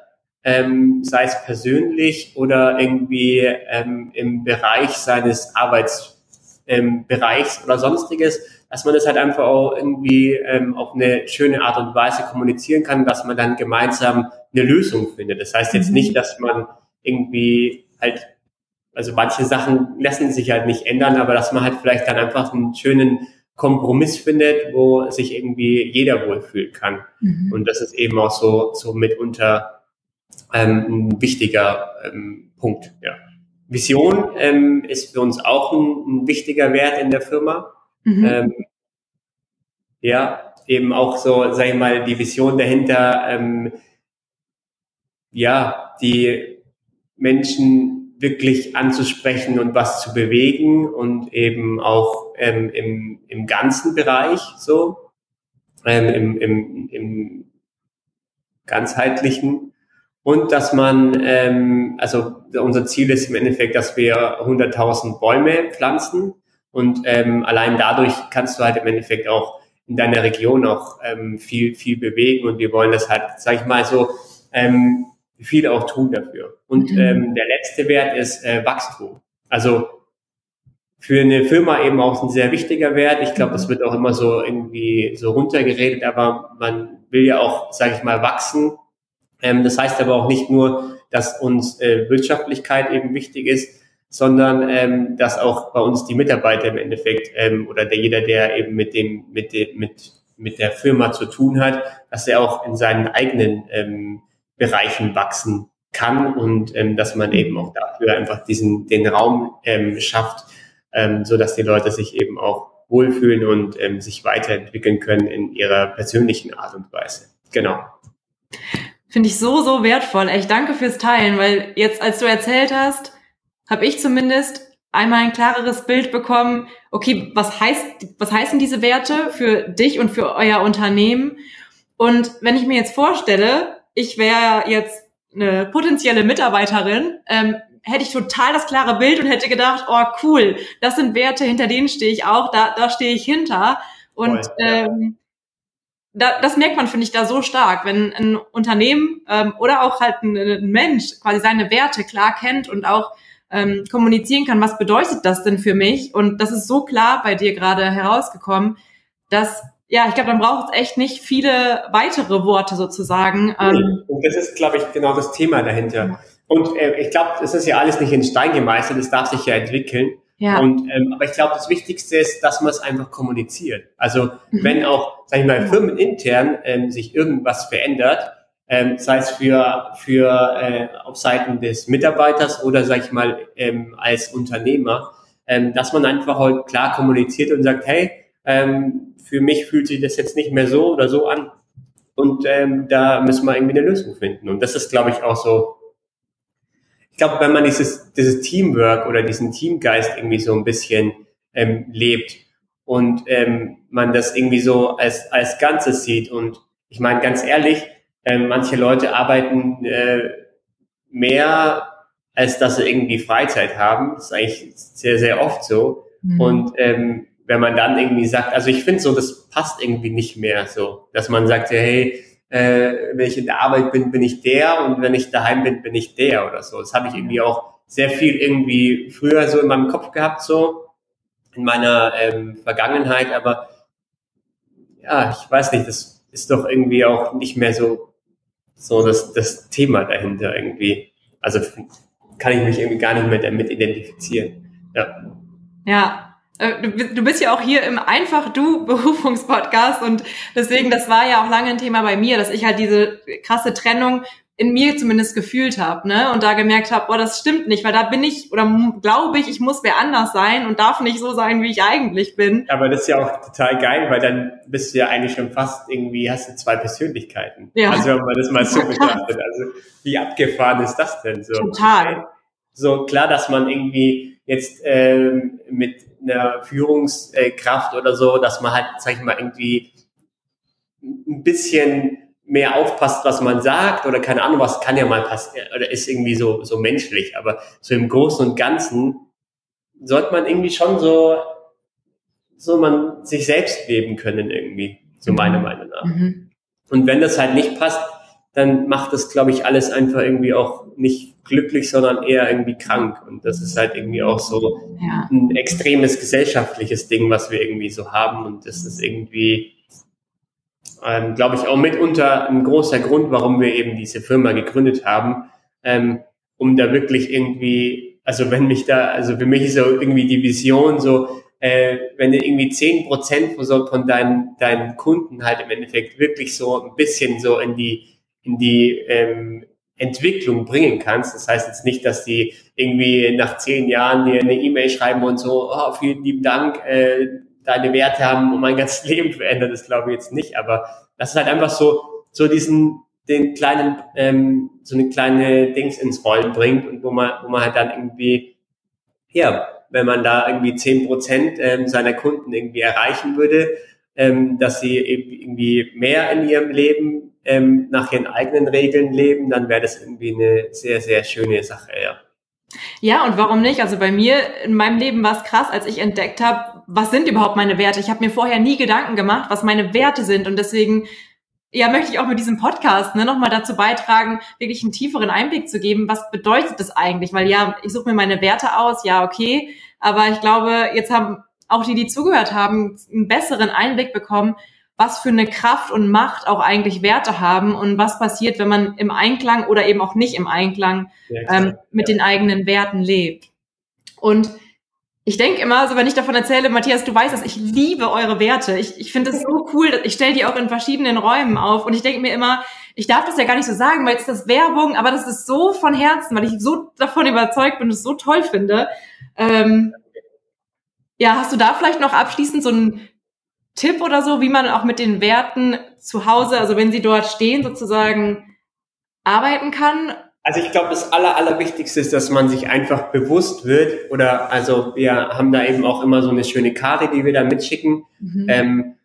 ähm, sei es persönlich oder irgendwie ähm, im Bereich seines Arbeitsbereichs ähm, oder sonstiges, dass man das halt einfach auch irgendwie ähm, auf eine schöne Art und Weise kommunizieren kann, dass man dann gemeinsam eine Lösung findet. Das heißt jetzt mhm. nicht, dass man irgendwie halt, also manche Sachen lassen sich halt nicht ändern, aber dass man halt vielleicht dann einfach einen schönen Kompromiss findet, wo sich irgendwie jeder wohlfühlen kann. Mhm. Und das ist eben auch so, so mitunter ähm, ein wichtiger ähm, Punkt. Ja. Vision ähm, ist für uns auch ein, ein wichtiger Wert in der Firma. Mhm. Ähm, ja, eben auch so, sag ich mal, die Vision dahinter, ähm, ja, die Menschen wirklich anzusprechen und was zu bewegen und eben auch ähm, im, im ganzen Bereich so, im, im, im ganzheitlichen und dass man, ähm, also unser Ziel ist im Endeffekt, dass wir 100.000 Bäume pflanzen und ähm, allein dadurch kannst du halt im Endeffekt auch in deiner Region auch ähm, viel, viel bewegen und wir wollen das halt, sag ich mal so, ähm, viel auch tun dafür. Und mhm. ähm, der letzte Wert ist äh, Wachstum. Also für eine Firma eben auch ein sehr wichtiger Wert. Ich glaube, das wird auch immer so irgendwie so runtergeredet, aber man will ja auch, sage ich mal, wachsen ähm, das heißt aber auch nicht nur, dass uns äh, Wirtschaftlichkeit eben wichtig ist, sondern ähm, dass auch bei uns die Mitarbeiter im Endeffekt ähm, oder der jeder, der eben mit dem mit dem mit mit der Firma zu tun hat, dass er auch in seinen eigenen ähm, Bereichen wachsen kann und ähm, dass man eben auch dafür einfach diesen den Raum ähm, schafft, ähm, so dass die Leute sich eben auch wohlfühlen und ähm, sich weiterentwickeln können in ihrer persönlichen Art und Weise. Genau. Finde ich so, so wertvoll. Echt danke fürs Teilen, weil jetzt, als du erzählt hast, habe ich zumindest einmal ein klareres Bild bekommen, okay, was heißt, was heißen diese Werte für dich und für euer Unternehmen? Und wenn ich mir jetzt vorstelle, ich wäre jetzt eine potenzielle Mitarbeiterin, ähm, hätte ich total das klare Bild und hätte gedacht, oh cool, das sind Werte, hinter denen stehe ich auch, da, da stehe ich hinter. Und Voll, ja. ähm, da, das merkt man, finde ich, da so stark, wenn ein Unternehmen ähm, oder auch halt ein, ein, Mensch quasi seine Werte klar kennt und auch ähm, kommunizieren kann, was bedeutet das denn für mich? Und das ist so klar bei dir gerade herausgekommen, dass ja, ich glaube, dann braucht es echt nicht viele weitere Worte sozusagen. Ähm. Und das ist, glaube ich, genau das Thema dahinter. Und äh, ich glaube, das ist ja alles nicht in Stein gemeißelt, das darf sich ja entwickeln. Ja. Und, ähm, aber ich glaube, das Wichtigste ist, dass man es einfach kommuniziert. Also mhm. wenn auch, sag ich mal, firmenintern ähm, sich irgendwas verändert, ähm, sei es für, für äh, auf Seiten des Mitarbeiters oder, sag ich mal, ähm, als Unternehmer, ähm, dass man einfach halt klar kommuniziert und sagt, hey, ähm, für mich fühlt sich das jetzt nicht mehr so oder so an. Und ähm, da müssen wir irgendwie eine Lösung finden. Und das ist, glaube ich, auch so ich glaube, wenn man dieses, dieses Teamwork oder diesen Teamgeist irgendwie so ein bisschen ähm, lebt und ähm, man das irgendwie so als, als Ganzes sieht und ich meine ganz ehrlich, ähm, manche Leute arbeiten äh, mehr, als dass sie irgendwie Freizeit haben. Das ist eigentlich sehr, sehr oft so. Mhm. Und ähm, wenn man dann irgendwie sagt, also ich finde so, das passt irgendwie nicht mehr so, dass man sagt, hey, äh, wenn ich in der Arbeit bin, bin ich der und wenn ich daheim bin, bin ich der oder so. Das habe ich irgendwie auch sehr viel irgendwie früher so in meinem Kopf gehabt, so in meiner ähm, Vergangenheit, aber ja, ich weiß nicht, das ist doch irgendwie auch nicht mehr so, so das, das Thema dahinter irgendwie. Also kann ich mich irgendwie gar nicht mehr damit identifizieren. Ja. Ja, du bist ja auch hier im Einfach Du Berufungspodcast und deswegen, das war ja auch lange ein Thema bei mir, dass ich halt diese krasse Trennung in mir zumindest gefühlt habe, ne? Und da gemerkt habe, boah, das stimmt nicht, weil da bin ich oder glaube ich, ich muss wer anders sein und darf nicht so sein, wie ich eigentlich bin. Aber das ist ja auch total geil, weil dann bist du ja eigentlich schon fast irgendwie hast du zwei Persönlichkeiten. Ja. Also wenn man das mal so [LAUGHS] betrachtet, also wie abgefahren ist das denn so? Total. So klar, dass man irgendwie jetzt ähm, mit einer Führungskraft oder so, dass man halt, sag ich mal, irgendwie ein bisschen mehr aufpasst, was man sagt oder keine Ahnung, was kann ja mal passieren oder ist irgendwie so, so menschlich. Aber so im Großen und Ganzen sollte man irgendwie schon so, so man sich selbst leben können irgendwie, so mhm. meiner Meinung nach. Mhm. Und wenn das halt nicht passt, dann macht das, glaube ich, alles einfach irgendwie auch nicht glücklich, sondern eher irgendwie krank. Und das ist halt irgendwie auch so ja. ein extremes gesellschaftliches Ding, was wir irgendwie so haben. Und das ist irgendwie, ähm, glaube ich, auch mitunter ein großer Grund, warum wir eben diese Firma gegründet haben, ähm, um da wirklich irgendwie, also wenn mich da, also für mich ist so irgendwie die Vision so, äh, wenn du irgendwie zehn Prozent von, so, von deinen, deinen Kunden halt im Endeffekt wirklich so ein bisschen so in die in die ähm, Entwicklung bringen kannst. Das heißt jetzt nicht, dass die irgendwie nach zehn Jahren dir eine E-Mail schreiben und so, oh, vielen lieben Dank, äh, deine Werte haben und mein ganzes [LAUGHS] Leben verändert, das glaube ich jetzt nicht. Aber das ist halt einfach so, so diesen, den kleinen, ähm, so eine kleine Dings ins Rollen bringt und wo man, wo man halt dann irgendwie, ja, wenn man da irgendwie zehn Prozent ähm, seiner Kunden irgendwie erreichen würde, ähm, dass sie irgendwie mehr in ihrem Leben ähm, nach ihren eigenen Regeln leben, dann wäre das irgendwie eine sehr, sehr schöne Sache, ja. Ja, und warum nicht? Also bei mir in meinem Leben war es krass, als ich entdeckt habe, was sind überhaupt meine Werte? Ich habe mir vorher nie Gedanken gemacht, was meine Werte sind. Und deswegen ja, möchte ich auch mit diesem Podcast ne, nochmal dazu beitragen, wirklich einen tieferen Einblick zu geben, was bedeutet das eigentlich? Weil ja, ich suche mir meine Werte aus, ja, okay, aber ich glaube, jetzt haben auch die, die zugehört haben, einen besseren Einblick bekommen, was für eine Kraft und Macht auch eigentlich Werte haben und was passiert, wenn man im Einklang oder eben auch nicht im Einklang ähm, mit den eigenen Werten lebt. Und ich denke immer, also wenn ich davon erzähle, Matthias, du weißt es, ich liebe eure Werte. Ich, ich finde es so [LAUGHS] cool. Ich stelle die auch in verschiedenen Räumen auf und ich denke mir immer, ich darf das ja gar nicht so sagen, weil jetzt ist das Werbung, aber das ist so von Herzen, weil ich so davon überzeugt bin und es so toll finde. Ähm, ja, hast du da vielleicht noch abschließend so einen Tipp oder so, wie man auch mit den Werten zu Hause, also wenn sie dort stehen, sozusagen arbeiten kann? Also ich glaube, das Aller, Allerwichtigste ist, dass man sich einfach bewusst wird oder also wir haben da eben auch immer so eine schöne Karte, die wir da mitschicken. Mhm. Ähm,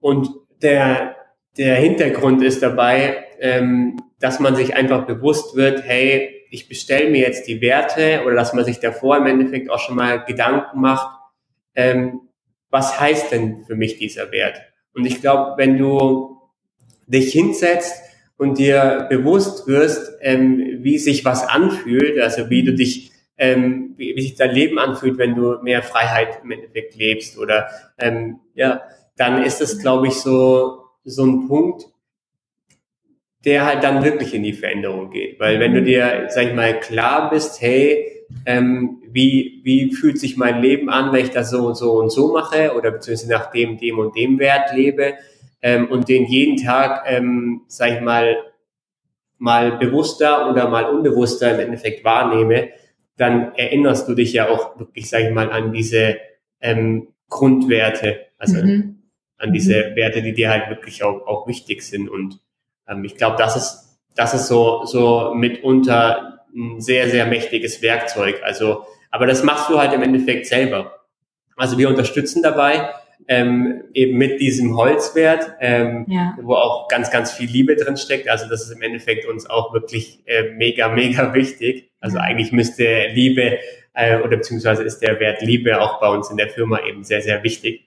und der, der Hintergrund ist dabei, ähm, dass man sich einfach bewusst wird, hey, ich bestelle mir jetzt die Werte oder dass man sich davor im Endeffekt auch schon mal Gedanken macht, ähm, was heißt denn für mich dieser Wert? Und ich glaube, wenn du dich hinsetzt und dir bewusst wirst, ähm, wie sich was anfühlt, also wie du dich, ähm, wie, wie sich dein Leben anfühlt, wenn du mehr Freiheit im Endeffekt lebst oder ähm, ja, dann ist das, glaube ich, so so ein Punkt, der halt dann wirklich in die Veränderung geht. Weil wenn du dir, sag ich mal, klar bist, hey, ähm, wie, wie fühlt sich mein Leben an, wenn ich das so und so und so mache oder beziehungsweise nach dem, dem und dem Wert lebe ähm, und den jeden Tag, ähm, sag ich mal, mal bewusster oder mal unbewusster im Endeffekt wahrnehme, dann erinnerst du dich ja auch wirklich, sag ich mal, an diese ähm, Grundwerte, also mhm. an diese mhm. Werte, die dir halt wirklich auch, auch wichtig sind. Und ähm, ich glaube, das ist, das ist so, so mitunter ein sehr, sehr mächtiges Werkzeug. Also, aber das machst du halt im Endeffekt selber. Also wir unterstützen dabei, ähm, eben mit diesem Holzwert, ähm, ja. wo auch ganz, ganz viel Liebe drin steckt. Also das ist im Endeffekt uns auch wirklich äh, mega, [LAUGHS] mega wichtig. Also eigentlich müsste Liebe äh, oder beziehungsweise ist der Wert Liebe auch bei uns in der Firma eben sehr, sehr wichtig.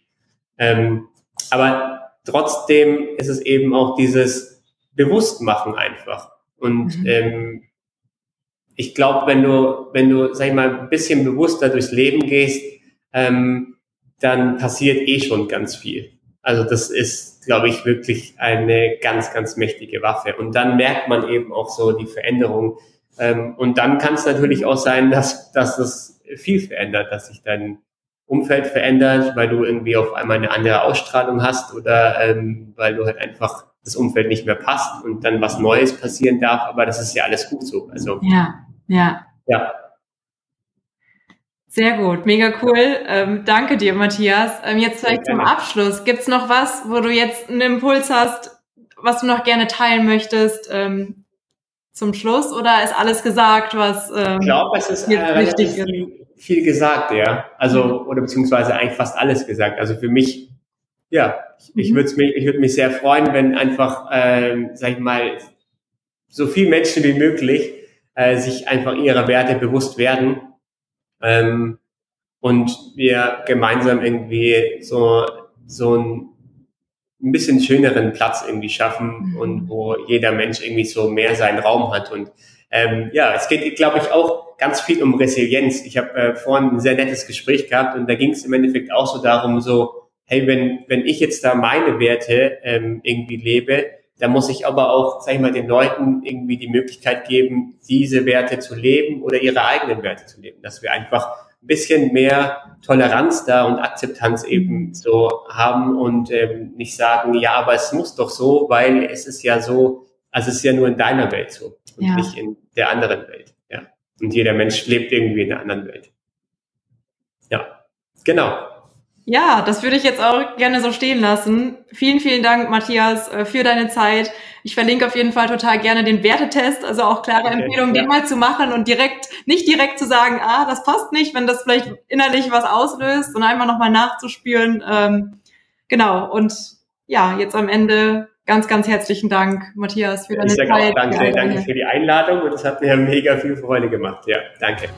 Ähm, aber trotzdem ist es eben auch dieses Bewusstmachen einfach. Und mhm. ähm, ich glaube, wenn du, wenn du, sag ich mal, ein bisschen bewusster durchs Leben gehst, ähm, dann passiert eh schon ganz viel. Also das ist, glaube ich, wirklich eine ganz, ganz mächtige Waffe. Und dann merkt man eben auch so die Veränderung. Ähm, und dann kann es natürlich auch sein, dass, dass das viel verändert, dass sich dein Umfeld verändert, weil du irgendwie auf einmal eine andere Ausstrahlung hast oder ähm, weil du halt einfach das Umfeld nicht mehr passt und dann was Neues passieren darf. Aber das ist ja alles gut so. Also ja, ja, ja. Sehr gut, mega cool. Ähm, danke dir, Matthias. Ähm, jetzt vielleicht zum Abschluss. Gibt's noch was, wo du jetzt einen Impuls hast, was du noch gerne teilen möchtest ähm, zum Schluss? Oder ist alles gesagt, was ähm, Ich glaube, es ist äh, relativ viel, viel, gesagt, ja. Also, mhm. oder beziehungsweise eigentlich fast alles gesagt. Also für mich, ja, ich, mhm. würde mich, ich würde mich sehr freuen, wenn einfach, ähm, sag ich mal, so viele Menschen wie möglich äh, sich einfach ihrer Werte bewusst werden ähm, und wir gemeinsam irgendwie so, so ein, ein bisschen schöneren Platz irgendwie schaffen mhm. und wo jeder Mensch irgendwie so mehr seinen Raum hat. Und ähm, ja, es geht, glaube ich, auch ganz viel um Resilienz. Ich habe äh, vorhin ein sehr nettes Gespräch gehabt und da ging es im Endeffekt auch so darum, so, hey, wenn, wenn ich jetzt da meine Werte ähm, irgendwie lebe, da muss ich aber auch, sag ich mal, den Leuten irgendwie die Möglichkeit geben, diese Werte zu leben oder ihre eigenen Werte zu leben. Dass wir einfach ein bisschen mehr Toleranz da und Akzeptanz eben so haben und ähm, nicht sagen, ja, aber es muss doch so, weil es ist ja so, also es ist ja nur in deiner Welt so und ja. nicht in der anderen Welt. Ja. Und jeder Mensch lebt irgendwie in der anderen Welt. Ja, genau. Ja, das würde ich jetzt auch gerne so stehen lassen. Vielen, vielen Dank, Matthias, äh, für deine Zeit. Ich verlinke auf jeden Fall total gerne den Wertetest, also auch klare okay, Empfehlung, ja. den mal zu machen und direkt, nicht direkt zu sagen, ah, das passt nicht, wenn das vielleicht innerlich was auslöst, sondern einmal nochmal nachzuspüren. Ähm, genau. Und ja, jetzt am Ende ganz, ganz herzlichen Dank, Matthias, für deine ich Zeit. Auch danke, danke für die Einladung und es hat mir mega viel Freude gemacht. Ja, danke.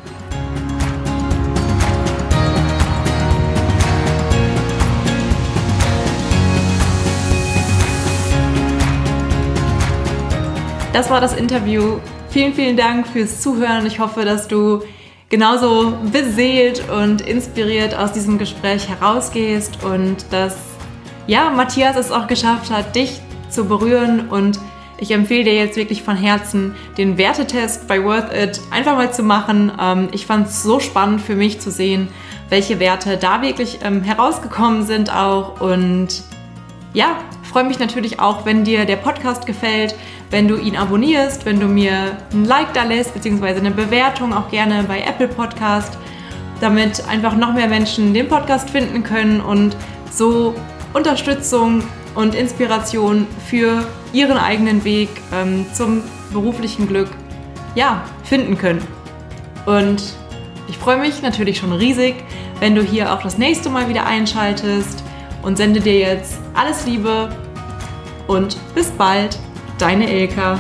Das war das Interview. Vielen, vielen Dank fürs Zuhören. Ich hoffe, dass du genauso beseelt und inspiriert aus diesem Gespräch herausgehst und dass ja, Matthias es auch geschafft hat, dich zu berühren und ich empfehle dir jetzt wirklich von Herzen, den Wertetest bei Worth It einfach mal zu machen. Ähm, ich fand es so spannend für mich zu sehen, welche Werte da wirklich ähm, herausgekommen sind auch. Und ja, freue mich natürlich auch, wenn dir der Podcast gefällt, wenn du ihn abonnierst, wenn du mir ein Like da lässt, beziehungsweise eine Bewertung auch gerne bei Apple Podcast, damit einfach noch mehr Menschen den Podcast finden können und so Unterstützung und Inspiration für ihren eigenen Weg ähm, zum beruflichen Glück ja, finden können. Und ich freue mich natürlich schon riesig, wenn du hier auch das nächste Mal wieder einschaltest und sende dir jetzt alles Liebe und bis bald. Deine Ilka.